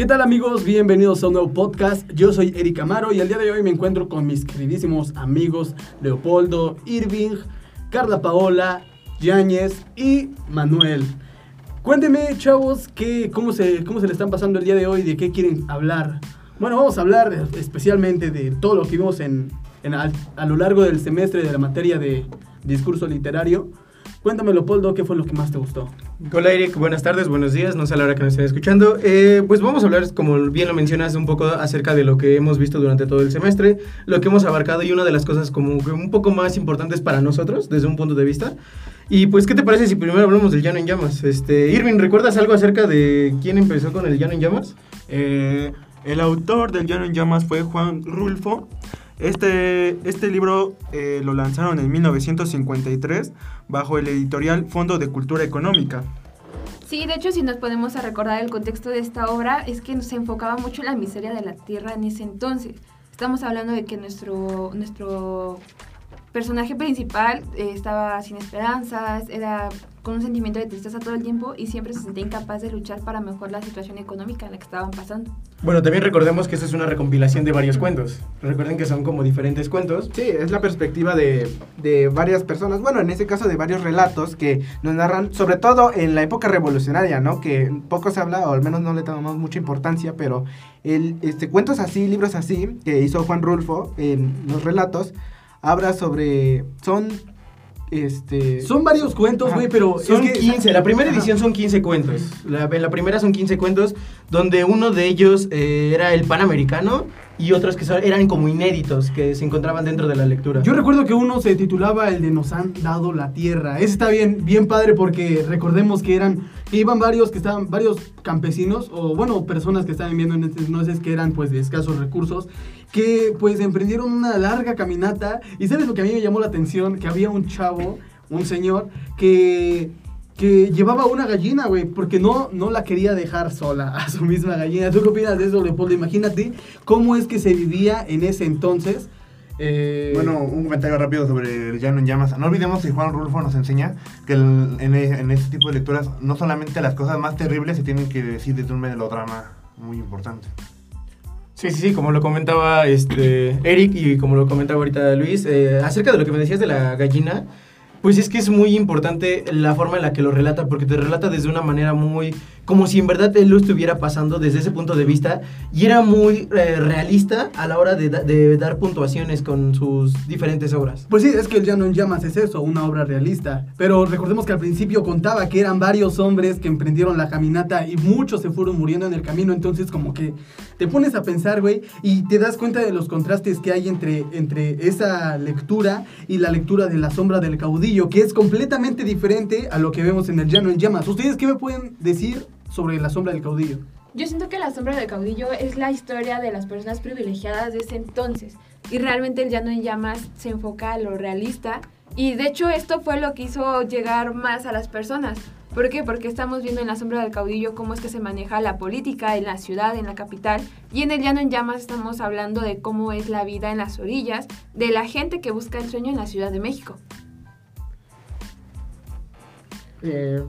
¿Qué tal amigos? Bienvenidos a un nuevo podcast. Yo soy Eric Amaro y el día de hoy me encuentro con mis queridísimos amigos Leopoldo, Irving, Carla Paola, Yáñez y Manuel. Cuéntenme, chavos, qué, cómo, se, cómo se le están pasando el día de hoy, de qué quieren hablar. Bueno, vamos a hablar especialmente de todo lo que vimos en, en a, a lo largo del semestre de la materia de discurso literario. Cuéntame, Leopoldo, ¿qué fue lo que más te gustó? Hola Eric, buenas tardes, buenos días, no sé a la hora que nos estén escuchando. Eh, pues vamos a hablar, como bien lo mencionas, un poco acerca de lo que hemos visto durante todo el semestre, lo que hemos abarcado y una de las cosas como que un poco más importantes para nosotros, desde un punto de vista. Y pues, ¿qué te parece si primero hablamos del Llano en Llamas? Este, Irving, ¿recuerdas algo acerca de quién empezó con el Llano en Llamas? Eh, el autor del Llano en Llamas fue Juan Rulfo. Este, este libro eh, lo lanzaron en 1953 bajo el editorial Fondo de Cultura Económica. Sí, de hecho, si nos podemos a recordar el contexto de esta obra, es que se enfocaba mucho en la miseria de la tierra en ese entonces. Estamos hablando de que nuestro, nuestro personaje principal eh, estaba sin esperanzas, era con un sentimiento de tristeza todo el tiempo y siempre se sentía incapaz de luchar para mejorar la situación económica en la que estaban pasando. Bueno, también recordemos que esta es una recompilación de varios cuentos. Recuerden que son como diferentes cuentos. Sí, es la perspectiva de, de varias personas, bueno, en este caso de varios relatos que nos narran, sobre todo en la época revolucionaria, ¿no? Que poco se habla, o al menos no le tomamos mucha importancia, pero el, este, cuentos así, libros así, que hizo Juan Rulfo en los relatos, habla sobre, son este... Son varios cuentos, güey, pero... Son es que, 15, la primera edición son 15 cuentos. La, en la primera son 15 cuentos, donde uno de ellos eh, era el Panamericano y otros que eran como inéditos, que se encontraban dentro de la lectura. Yo recuerdo que uno se titulaba el de Nos han dado la tierra. Ese está bien, bien padre porque recordemos que eran, que iban varios, que estaban, varios campesinos, o bueno, personas que estaban viviendo en este entonces que eran pues de escasos recursos, que pues emprendieron una larga caminata. Y sabes lo que a mí me llamó la atención, que había un chavo, un señor, que que llevaba una gallina, güey, porque no, no la quería dejar sola a su misma gallina. ¿Tú qué opinas de eso, Leopoldo? Imagínate cómo es que se vivía en ese entonces. eh, Bueno, un comentario rápido sobre el Llano en Llamas. No olvidemos que Juan Rulfo nos enseña que el- en, e- en este tipo de lecturas no solamente las cosas más terribles se tienen que decir desde un melodrama muy importante. Sí, sí, sí, como lo comentaba este Eric y como lo comentaba ahorita Luis, eh, acerca de lo que me decías de la gallina, pues es que es muy importante la forma en la que lo relata, porque te relata desde una manera muy, como si en verdad él lo estuviera pasando desde ese punto de vista, y era muy eh, realista a la hora de, da- de dar puntuaciones con sus diferentes obras. Pues sí, es que el Llano en Llamas es eso, una obra realista. Pero recordemos que al principio contaba que eran varios hombres que emprendieron la caminata y muchos se fueron muriendo en el camino. Entonces, como que te pones a pensar, güey, y te das cuenta de los contrastes que hay entre, entre esa lectura y la lectura de La Sombra del Caudillo, que es completamente diferente a lo que vemos en el Llano en Llamas. ¿Ustedes qué me pueden decir sobre La Sombra del Caudillo? Yo siento que La Sombra del Caudillo es la historia de las personas privilegiadas de ese entonces. Y realmente el Llano en Llamas se enfoca a lo realista. Y de hecho esto fue lo que hizo llegar más a las personas. ¿Por qué? Porque estamos viendo en La Sombra del Caudillo cómo es que se maneja la política en la ciudad, en la capital. Y en el Llano en Llamas estamos hablando de cómo es la vida en las orillas, de la gente que busca el sueño en la Ciudad de México. eh,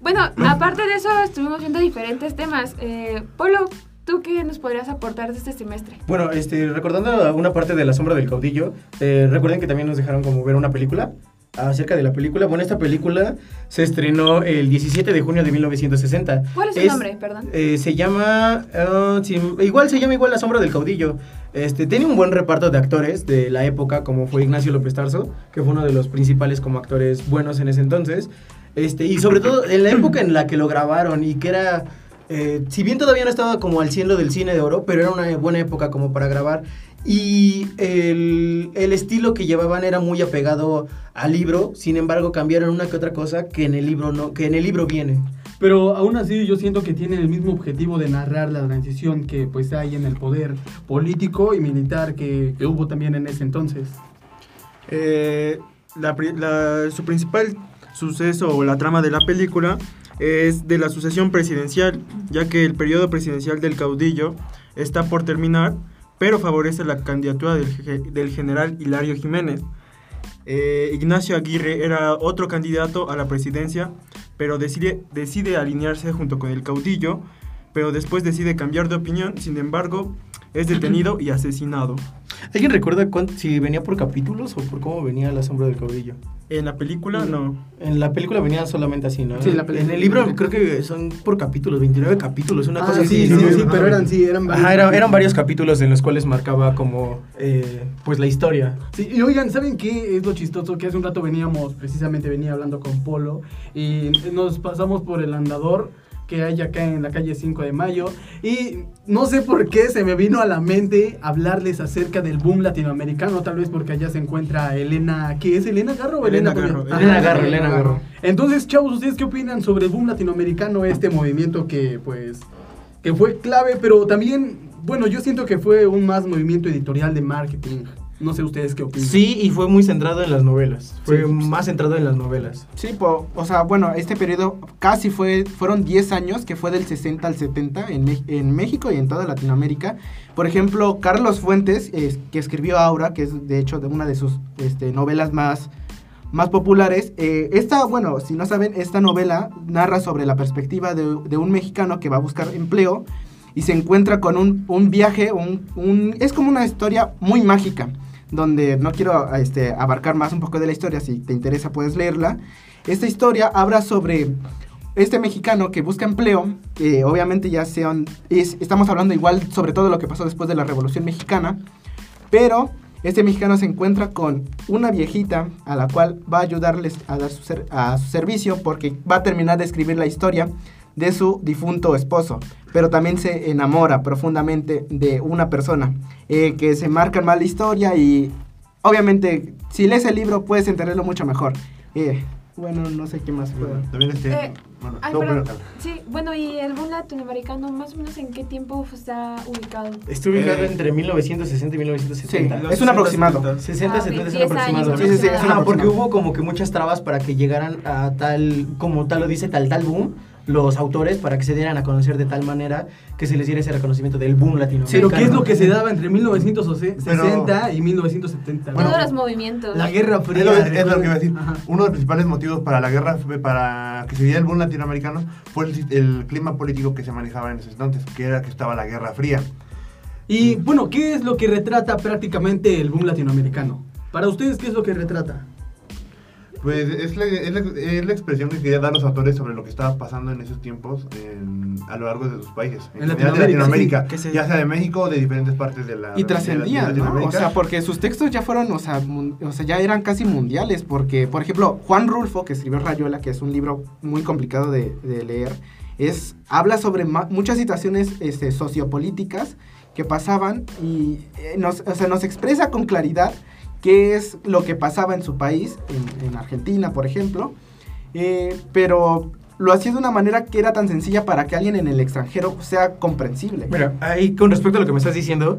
Bueno, aparte de eso, estuvimos viendo diferentes temas. Eh, Polo, ¿tú qué nos podrías aportar de este semestre? Bueno, este, recordando una parte de La Sombra del Caudillo, eh, recuerden que también nos dejaron como ver una película acerca de la película. Bueno, esta película se estrenó el 17 de junio de 1960. ¿Cuál es el nombre? Perdón. eh, se llama, ah, sí, igual se llama igual La Sombra del Caudillo. Este, tiene un buen reparto de actores de la época, como fue Ignacio López Tarso, que fue uno de los principales como actores buenos en ese entonces. Este, y sobre todo en la época en la que lo grabaron y que era, eh, si bien todavía no estaba como al cielo del cine de oro, pero era una buena época como para grabar. Y el, el estilo que llevaban era muy apegado al libro, sin embargo cambiaron una que otra cosa que en el libro no, que en el libro viene. Pero aún así yo siento que tienen el mismo objetivo de narrar la transición que pues hay en el poder político y militar que, que hubo también en ese entonces. Eh, la la- su principal suceso o la trama de la película es de la sucesión presidencial, ya que el periodo presidencial del caudillo está por terminar, pero favorece la candidatura del, ge- del general Hilario Jiménez. Eh, Ignacio Aguirre era otro candidato a la presidencia, pero decide, alinearse junto con el caudillo pero después decide cambiar de opinión, sin embargo, es detenido y asesinado. ¿Alguien recuerda si venía por capítulos o por cómo venía la sombra del caudillo? En la película, no. En la película venía solamente así, ¿no? Sí, la película- En el libro creo que son por capítulos, 29 capítulos, una Ah, cosa sí, así. sí, ¿no? sí, pero eran, sí, eran varios. Ajá, era- eran varios capítulos en los cuales marcaba como, eh, pues, la historia. Sí, y oigan, ¿saben qué es lo chistoso? Que hace un rato veníamos, precisamente venía hablando con Polo y nos pasamos por el andador que hay acá en la calle 5 de Mayo y no sé por qué se me vino a la mente hablarles acerca del boom latinoamericano, tal vez porque allá se encuentra Elena, ¿qué es Elena Garro o Elena, Elena Garro, Ajá, Elena Garro, Elena Garro. Entonces, chavos, ¿ustedes qué opinan sobre el boom latinoamericano, este movimiento que pues que fue clave, pero también, bueno, yo siento que fue un más movimiento editorial de marketing. No sé ustedes qué opinan. Sí, y fue muy centrado en las novelas. Fue Sí. más centrado en las novelas. Sí, po- o sea, bueno, este periodo casi fue, fueron 10 años, que fue del 60 al 70 en, en México y en toda Latinoamérica. Por ejemplo, Carlos Fuentes, es- que escribió Aura, que es de hecho de una de sus este, novelas más, más populares. eh, esta, bueno, si no saben, esta novela narra sobre la perspectiva de, de un mexicano que va a buscar empleo y se encuentra con un, un viaje, un, un- es como una historia muy mágica, donde no quiero este, abarcar más un poco de la historia, si te interesa puedes leerla. Esta historia habla sobre este mexicano que busca empleo, obviamente ya sean, es- estamos hablando igual sobre todo lo que pasó después de la Revolución Mexicana, pero este mexicano se encuentra con una viejita a la cual va a ayudarles a dar a su servicio porque va a terminar de escribir la historia de su difunto esposo, pero también se enamora profundamente de una persona eh, que se marca mal la historia y obviamente si lees el libro puedes entenderlo mucho mejor. Eh, bueno, no sé qué más puedo. También este. Eh, bueno, Ay, no, pero- Sí, bueno, y el boom latinoamericano, más o menos en qué tiempo está ubicado. Estuvo ubicado Eh, entre 1960 y 1970. Sí, es un aproximado. 60, 60, Ah, 70 es un 10 años aproximado. Sí, sí, sí, es un Ajá, aproximado. porque hubo como que muchas trabas para que llegaran a tal, como tal lo dice, tal tal boom, los autores, para que se dieran a conocer de tal manera que se les diera ese reconocimiento del boom Pero latinoamericano. ¿qué es lo que se daba entre 1960 y 1970? Bueno, Todos los movimientos. la Guerra Fría. Es lo, es lo que iba a decir. Ajá. Uno de los principales motivos para la guerra, fue- para que se diera el boom latinoamericano, fue el, el clima político que se manejaba en ese entonces, que era que estaba la Guerra Fría. Y bueno, ¿qué es lo que retrata prácticamente el boom latinoamericano? Para ustedes, ¿qué es lo que retrata? Pues es la, es la- es la expresión que querían dar los autores sobre lo que estaba pasando en esos tiempos en- a lo largo de sus países. En general Latinoamérica, de Latinoamérica, sí, que se- ya sea de México o de diferentes partes de la Y trascendían, ¿no? O sea, porque sus textos ya fueron, o sea, o sea, ya eran casi mundiales, porque, por ejemplo, Juan Rulfo, que escribió Rayuela, que es un libro muy complicado de, de leer, es, habla sobre ma- muchas situaciones este, sociopolíticas que pasaban y eh, nos, o sea, nos expresa con claridad qué es lo que pasaba en su país, en, en Argentina, por ejemplo, eh, pero lo hacía de una manera que era tan sencilla para que alguien en el extranjero sea comprensible. Mira, ahí con respecto a lo que me estás diciendo,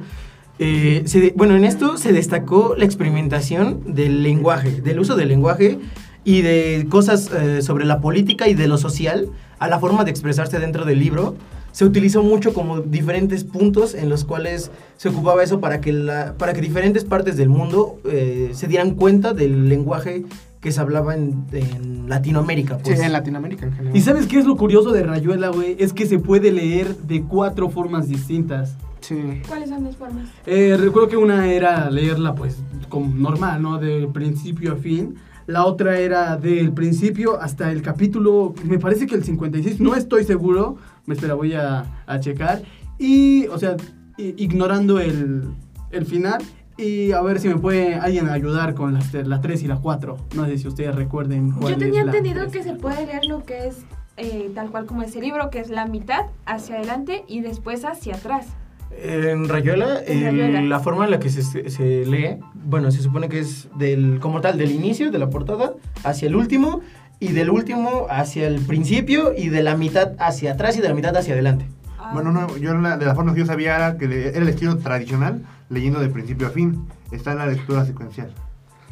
eh, se bueno, en esto se destacó la experimentación del lenguaje, del uso del lenguaje y de cosas eh, sobre la política y de lo social a la forma de expresarse dentro del libro. Se utilizó mucho como diferentes puntos en los cuales se ocupaba eso para que, la, para que diferentes partes del mundo eh, se dieran cuenta del lenguaje que se hablaba en, en Latinoamérica. Sí, Pues. en Latinoamérica en general. ¿Y sabes qué es lo curioso de Rayuela, güey? Es que se puede leer de cuatro formas distintas. Sí. ¿Cuáles son las formas? Eh, recuerdo que una era leerla pues como normal, ¿no? De principio a fin. La otra era del principio hasta el capítulo, me parece que el 56, no estoy seguro. Me espera, voy a, a checar. Y, o sea, ignorando el, el final. Y a ver si me puede alguien ayudar con las, te- la 3 y la 4. No sé si ustedes recuerden cuál Yo tenía es la entendido que se puede leer lo que es eh, tal cual como ese libro, que es la mitad hacia adelante y después hacia atrás. En Rayuela, En el- Rayuela. la forma en la que se, se lee, bueno, se supone que es del, como tal, del inicio de la portada hacia el último, y del último hacia el principio, y de la mitad hacia atrás y de la mitad hacia adelante. Ah, Bueno, no, yo la- de la forma que yo sabía era que le- era el estilo tradicional, leyendo de principio a fin. Está en la lectura secuencial.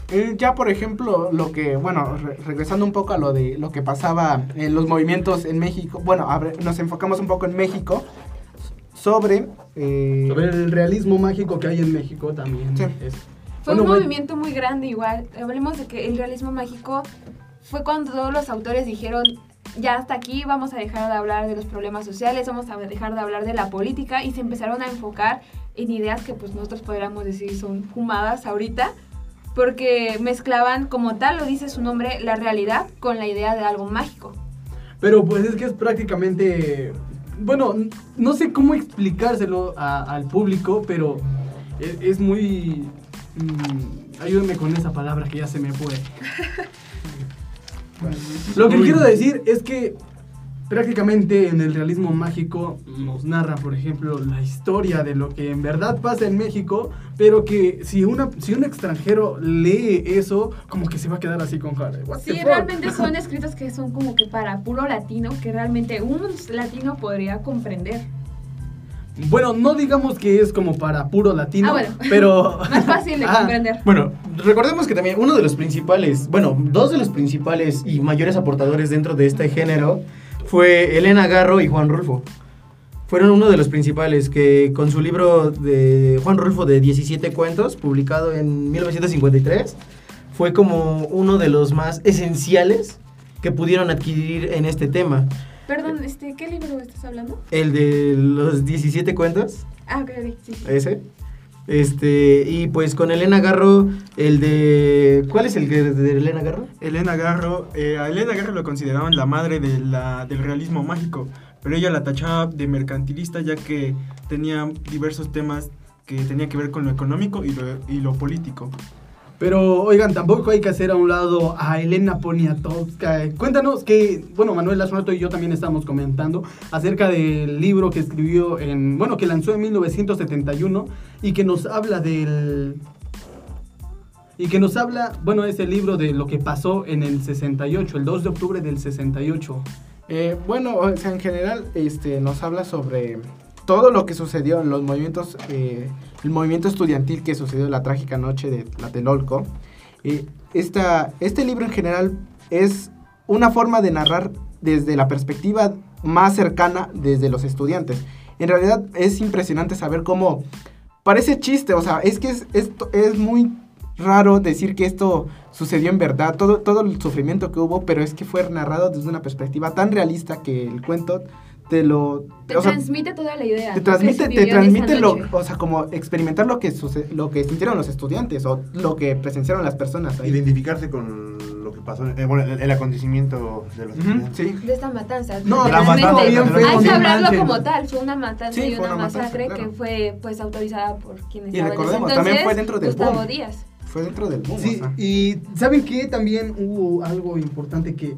Eh, ya, por ejemplo, lo que, bueno, re- regresando un poco a lo de lo que pasaba en los movimientos en México, bueno, ver, nos enfocamos un poco en México sobre... eh, Sobre el realismo mágico que hay en México también. Sí. es- Fue Bueno, un movimiento muy grande igual. Hablemos de que el realismo mágico fue cuando todos los autores dijeron, ya hasta aquí vamos a dejar de hablar de los problemas sociales, vamos a dejar de hablar de la política y se empezaron a enfocar en ideas que pues nosotros podríamos decir son fumadas ahorita, porque mezclaban como tal, lo dice su nombre, la realidad con la idea de algo mágico. Pero pues es que es prácticamente... Bueno, no sé cómo explicárselo a- al público, pero es, es muy... mm, ayúdenme con esa palabra que ya se me fue. Lo que quiero decir es que prácticamente en el realismo mágico nos narra, por ejemplo, la historia de lo que en verdad pasa en México, pero que si, una, si un extranjero lee eso, como que se va a quedar así con cara. "What the Sí, fuck?". realmente son escritos que son como que para puro latino, que realmente un latino podría comprender. Bueno, no digamos que es como para puro latino, Ah, bueno. pero... Más fácil de Ah, comprender. Bueno, recordemos que también uno de los principales, bueno, dos de los principales y mayores aportadores dentro de este género fue Elena Garro y Juan Rulfo. Fueron uno de los principales que con su libro de Juan Rulfo de 17 cuentos, publicado en 1953, fue como uno de los más esenciales que pudieron adquirir en este tema. Perdón, este, ¿qué libro estás hablando? El de los 17 cuentos, Ah, ok, sí. ese. Este, y pues con Elena Garro, el de... ¿Cuál es el que de Elena Garro? Elena Garro, eh, a Elena Garro lo consideraban la madre de la, del realismo mágico, pero ella la tachaba de mercantilista ya que tenía diversos temas que tenía que ver con lo económico y lo, y lo político. Pero, oigan, tampoco hay que hacer a un lado a Elena Poniatowska. Cuéntanos que, bueno, Manuel Lasmato y yo también estamos comentando acerca del libro que escribió en, bueno, que lanzó en 1971 y que nos habla del... Y que nos habla, bueno, ese libro de lo que pasó en el 68, el 2 de octubre del 68. Eh, bueno, o sea, en general, este, nos habla sobre todo lo que sucedió en los movimientos, eh, el movimiento estudiantil que sucedió la trágica noche de Tlatelolco. Eh, esta, este libro en general es una forma de narrar desde la perspectiva más cercana desde los estudiantes. En realidad es impresionante saber cómo parece chiste, o sea, es que es, esto es muy raro decir que esto sucedió en verdad, todo, todo el sufrimiento que hubo, pero es que fue narrado desde una perspectiva tan realista que el cuento te lo... Te o sea, transmite toda la idea. te ¿no? transmite, te transmite lo, o sea, como experimentar lo que suce- lo que sintieron los estudiantes o lo que presenciaron las personas ahí. Identificarse con lo que pasó, eh, bueno, el, el acontecimiento de los Ujú, estudiantes. sí. De esta matanza. No, la realmente matanza, Hay que hablarlo como tal. Fue una matanza Sí, y una, matanza, masacre claro. que fue pues autorizada por quienes Y estaban en ese recordemos, también entonces, fue dentro del Gustavo boom. Díaz. Fue dentro del boom, Sí, o sea. y ¿saben qué? También hubo algo importante que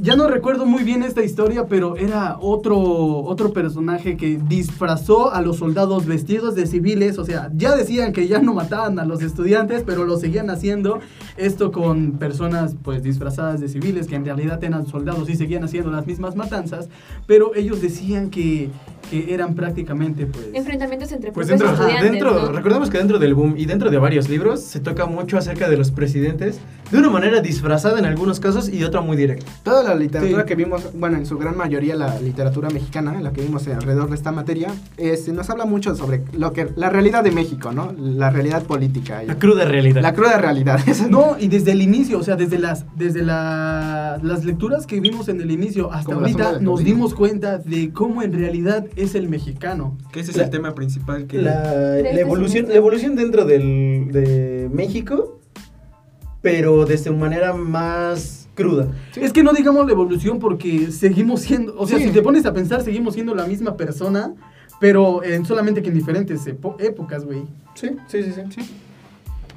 ya no recuerdo muy bien esta historia, pero era otro, otro personaje que disfrazó a los soldados vestidos de civiles, o sea, ya decían que ya no mataban a los estudiantes, pero lo seguían haciendo, esto con personas pues disfrazadas de civiles, que en realidad eran soldados y seguían haciendo las mismas matanzas, pero ellos decían que, que eran prácticamente pues... Enfrentamientos entre Pues dentro, ajá, estudiantes. dentro ¿no? recordemos que dentro del boom y dentro de varios libros se toca mucho acerca de los presidentes de una manera disfrazada en algunos casos y de otra muy directa. Toda la literatura Sí. que vimos, bueno, en su gran mayoría la literatura mexicana, la que vimos alrededor de esta materia, este, nos habla mucho sobre lo que la realidad de México, ¿no? La realidad política. y- La cruda realidad. la cruda realidad. Esa- No, y desde el inicio, o sea, desde las, desde la- las lecturas que vimos en el inicio hasta Como ahorita nos dimos cuenta de cómo en realidad es el mexicano. Que ese es La- el tema principal que... la, la evolución, la evolución dentro del, de México, pero desde una manera más cruda. Es que no digamos la evolución porque seguimos siendo, o sea, Sí. si te pones a pensar, seguimos siendo la misma persona, pero en, solamente que en diferentes epo- épocas, güey. Sí, sí, sí, sí.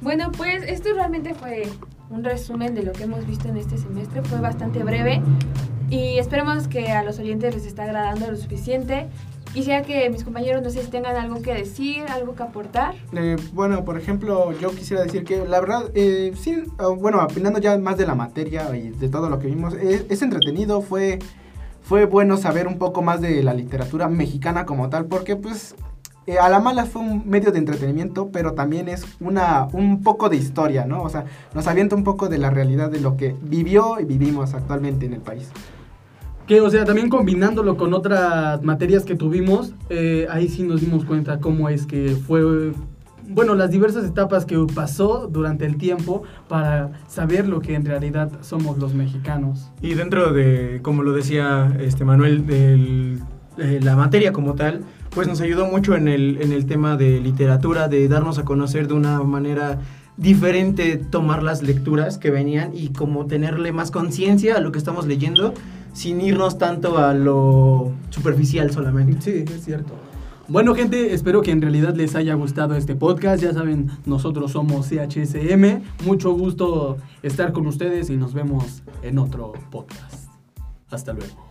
Bueno, pues esto realmente fue un resumen de lo que hemos visto en este semestre. Fue bastante breve y esperemos que a los oyentes les está agradando lo suficiente. Quisiera que mis compañeros, no sé si tengan algo que decir, algo que aportar. Eh, bueno, por ejemplo, yo quisiera decir que la verdad, eh, sí, ah, bueno, opinando ya más de la materia y de todo lo que vimos, es, entretenido, fue, fue bueno saber un poco más de la literatura mexicana como tal, porque pues eh, a la mala fue un medio de entretenimiento, pero también es una, un poco de historia, ¿no? O sea, nos avienta un poco de la realidad de lo que vivió y vivimos actualmente en el país. Que, o sea, también combinándolo con otras materias que tuvimos, eh, ahí sí nos dimos cuenta cómo es que fue bueno, las diversas etapas que pasó durante el tiempo para saber lo que en realidad somos los mexicanos. Y dentro de, como lo decía este Manuel, de la materia como tal, pues nos ayudó mucho en el, en el tema de literatura, de darnos a conocer de una manera diferente tomar las lecturas que venían y como tenerle más conciencia a lo que estamos leyendo sin irnos tanto a lo superficial solamente. Sí, es cierto. Bueno, gente, espero que en realidad les haya gustado este podcast. Ya saben, nosotros somos CHSM. Mucho gusto estar con ustedes y nos vemos en otro podcast. Hasta luego.